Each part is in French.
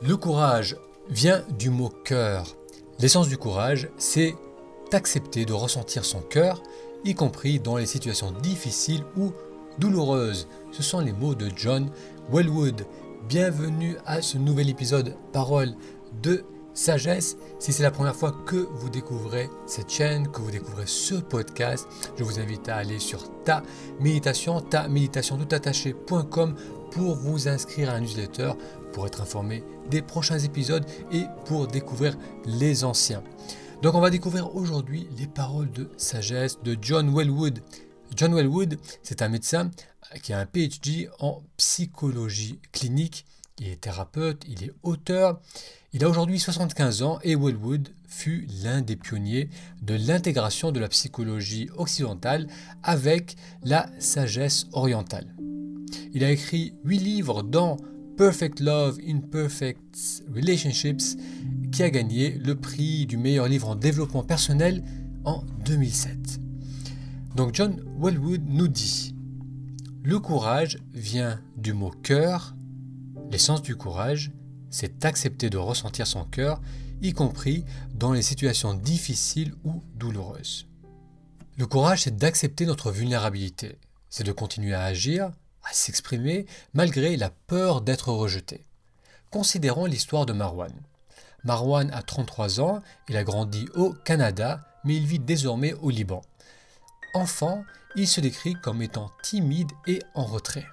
Le courage vient du mot cœur. L'essence du courage, c'est d'accepter de ressentir son cœur, y compris dans les situations difficiles ou douloureuses. Ce sont les mots de John Wellwood. Bienvenue à ce nouvel épisode Parole de sagesse. Si c'est la première fois que vous découvrez cette chaîne, que vous découvrez ce podcast, je vous invite à aller sur ta méditation, ta méditation pour vous inscrire à un newsletter, pour être informé des prochains épisodes et pour découvrir les anciens. Donc on va découvrir aujourd'hui les paroles de sagesse de John Wellwood. John Wellwood, c'est un médecin qui a un PhD en psychologie clinique, il est thérapeute, il est auteur, il a aujourd'hui 75 ans et Wellwood fut l'un des pionniers de l'intégration de la psychologie occidentale avec la sagesse orientale. Il a écrit huit livres dans Perfect Love in Perfect Relationships qui a gagné le prix du meilleur livre en développement personnel en 2007. Donc John Wellwood nous dit Le courage vient du mot cœur. L'essence du courage c'est accepter de ressentir son cœur, y compris dans les situations difficiles ou douloureuses. Le courage, c'est d'accepter notre vulnérabilité, c'est de continuer à agir, s'exprimer, malgré la peur d'être rejeté. Considérons l'histoire de Marwan. Marwan a 33 ans, il a grandi au Canada, mais il vit désormais au Liban. Enfant, il se décrit comme étant timide et en retrait.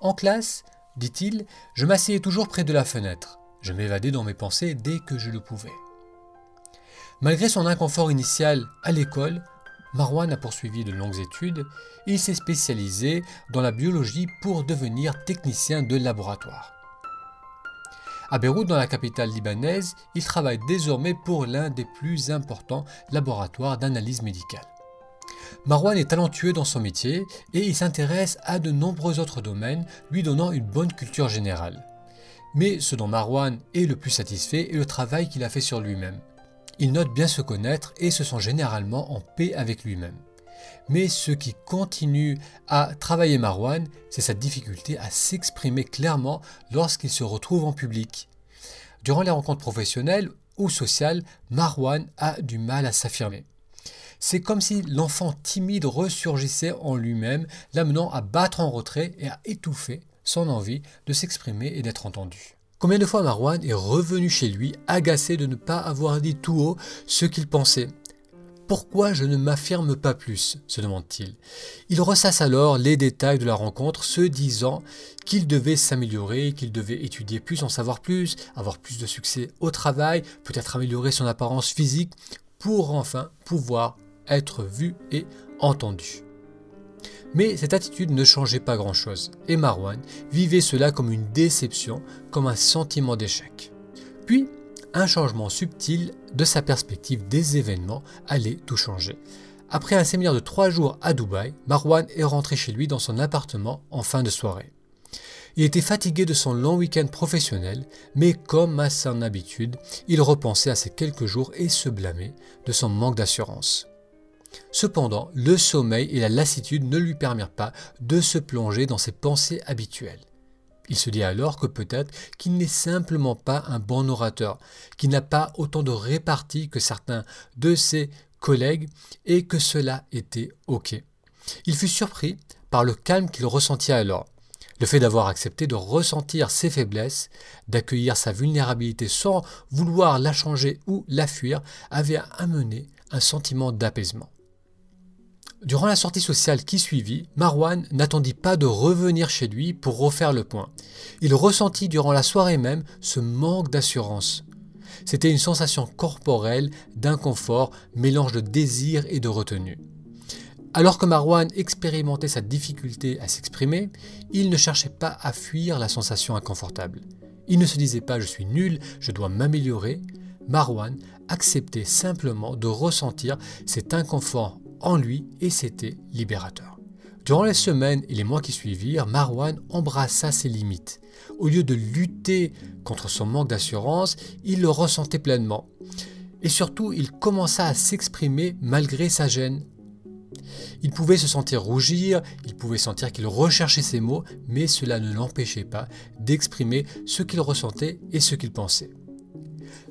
En classe, dit-il, je m'asseyais toujours près de la fenêtre. Je m'évadais dans mes pensées dès que je le pouvais. Malgré son inconfort initial à l'école, Marwan a poursuivi de longues études et il s'est spécialisé dans la biologie pour devenir technicien de laboratoire. À Beyrouth, dans la capitale libanaise, il travaille désormais pour l'un des plus importants laboratoires d'analyse médicale. Marwan est talentueux dans son métier et il s'intéresse à de nombreux autres domaines, lui donnant une bonne culture générale. Mais ce dont Marwan est le plus satisfait est le travail qu'il a fait sur lui-même. Il note bien se connaître et se sent généralement en paix avec lui-même. Mais ce qui continue à travailler Marwan, c'est sa difficulté à s'exprimer clairement lorsqu'il se retrouve en public. Durant les rencontres professionnelles ou sociales, Marwan a du mal à s'affirmer. C'est comme si l'enfant timide ressurgissait en lui-même, l'amenant à battre en retrait et à étouffer son envie de s'exprimer et d'être entendu. Combien de fois Marwan est revenu chez lui, agacé de ne pas avoir dit tout haut ce qu'il pensait? Pourquoi je ne m'affirme pas plus? se demande-t-il. Il ressasse alors les détails de la rencontre, se disant qu'il devait s'améliorer, qu'il devait étudier plus, en savoir plus, avoir plus de succès au travail, peut-être améliorer son apparence physique, pour enfin pouvoir être vu et entendu. Mais cette attitude ne changeait pas grand-chose, et Marwan vivait cela comme une déception, comme un sentiment d'échec. Puis, un changement subtil de sa perspective des événements allait tout changer. Après un séminaire de trois jours à Dubaï, Marwan est rentré chez lui dans son appartement en fin de soirée. Il était fatigué de son long week-end professionnel, mais comme à son habitude, il repensait à ces quelques jours et se blâmait de son manque d'assurance. Cependant, le sommeil et la lassitude ne lui permirent pas de se plonger dans ses pensées habituelles. Il se dit alors que peut-être qu'il n'est simplement pas un bon orateur, qu'il n'a pas autant de répartie que certains de ses collègues et que cela était OK. Il fut surpris par le calme qu'il ressentit alors. Le fait d'avoir accepté de ressentir ses faiblesses, d'accueillir sa vulnérabilité sans vouloir la changer ou la fuir, avait amené un sentiment d'apaisement. Durant la sortie sociale qui suivit, Marwan n'attendit pas de revenir chez lui pour refaire le point. Il ressentit durant la soirée même ce manque d'assurance. C'était une sensation corporelle d'inconfort, mélange de désir et de retenue. Alors que Marwan expérimentait sa difficulté à s'exprimer, il ne cherchait pas à fuir la sensation inconfortable. Il ne se disait pas je suis nul, je dois m'améliorer. Marwan acceptait simplement de ressentir cet inconfort en lui et c'était libérateur. Durant les semaines et les mois qui suivirent, Marwan embrassa ses limites. Au lieu de lutter contre son manque d'assurance, il le ressentait pleinement. Et surtout, il commença à s'exprimer malgré sa gêne. Il pouvait se sentir rougir, il pouvait sentir qu'il recherchait ses mots, mais cela ne l'empêchait pas d'exprimer ce qu'il ressentait et ce qu'il pensait.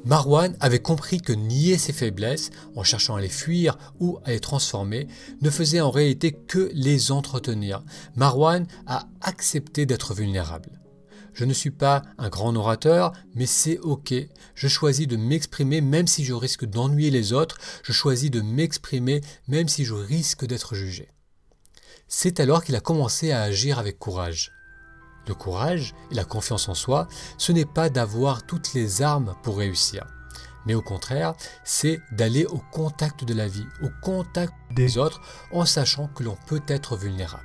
Marwan avait compris que nier ses faiblesses, en cherchant à les fuir ou à les transformer, ne faisait en réalité que les entretenir. Marwan a accepté d'être vulnérable. Je ne suis pas un grand orateur, mais c'est ok. Je choisis de m'exprimer même si je risque d'ennuyer les autres. Je choisis de m'exprimer même si je risque d'être jugé. C'est alors qu'il a commencé à agir avec courage. Le courage et la confiance en soi, ce n'est pas d'avoir toutes les armes pour réussir, mais au contraire, c'est d'aller au contact de la vie, au contact des autres, en sachant que l'on peut être vulnérable.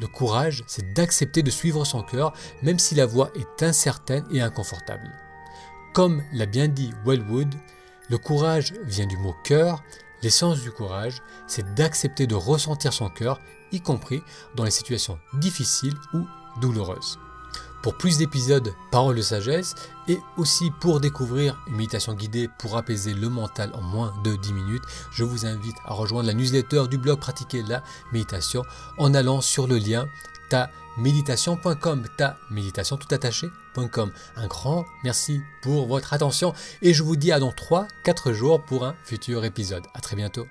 Le courage, c'est d'accepter de suivre son cœur, même si la voie est incertaine et inconfortable. Comme l'a bien dit Wellwood, le courage vient du mot cœur. L'essence du courage, c'est d'accepter de ressentir son cœur, y compris dans les situations difficiles ou douloureuse. Pour plus d'épisodes Paroles de sagesse et aussi pour découvrir une méditation guidée pour apaiser le mental en moins de 10 minutes, je vous invite à rejoindre la newsletter du blog Pratiquer la méditation en allant sur le lien ta méditation.com, ta méditation tout attaché.com. Un grand merci pour votre attention et je vous dis à dans 3-4 jours pour un futur épisode. À très bientôt.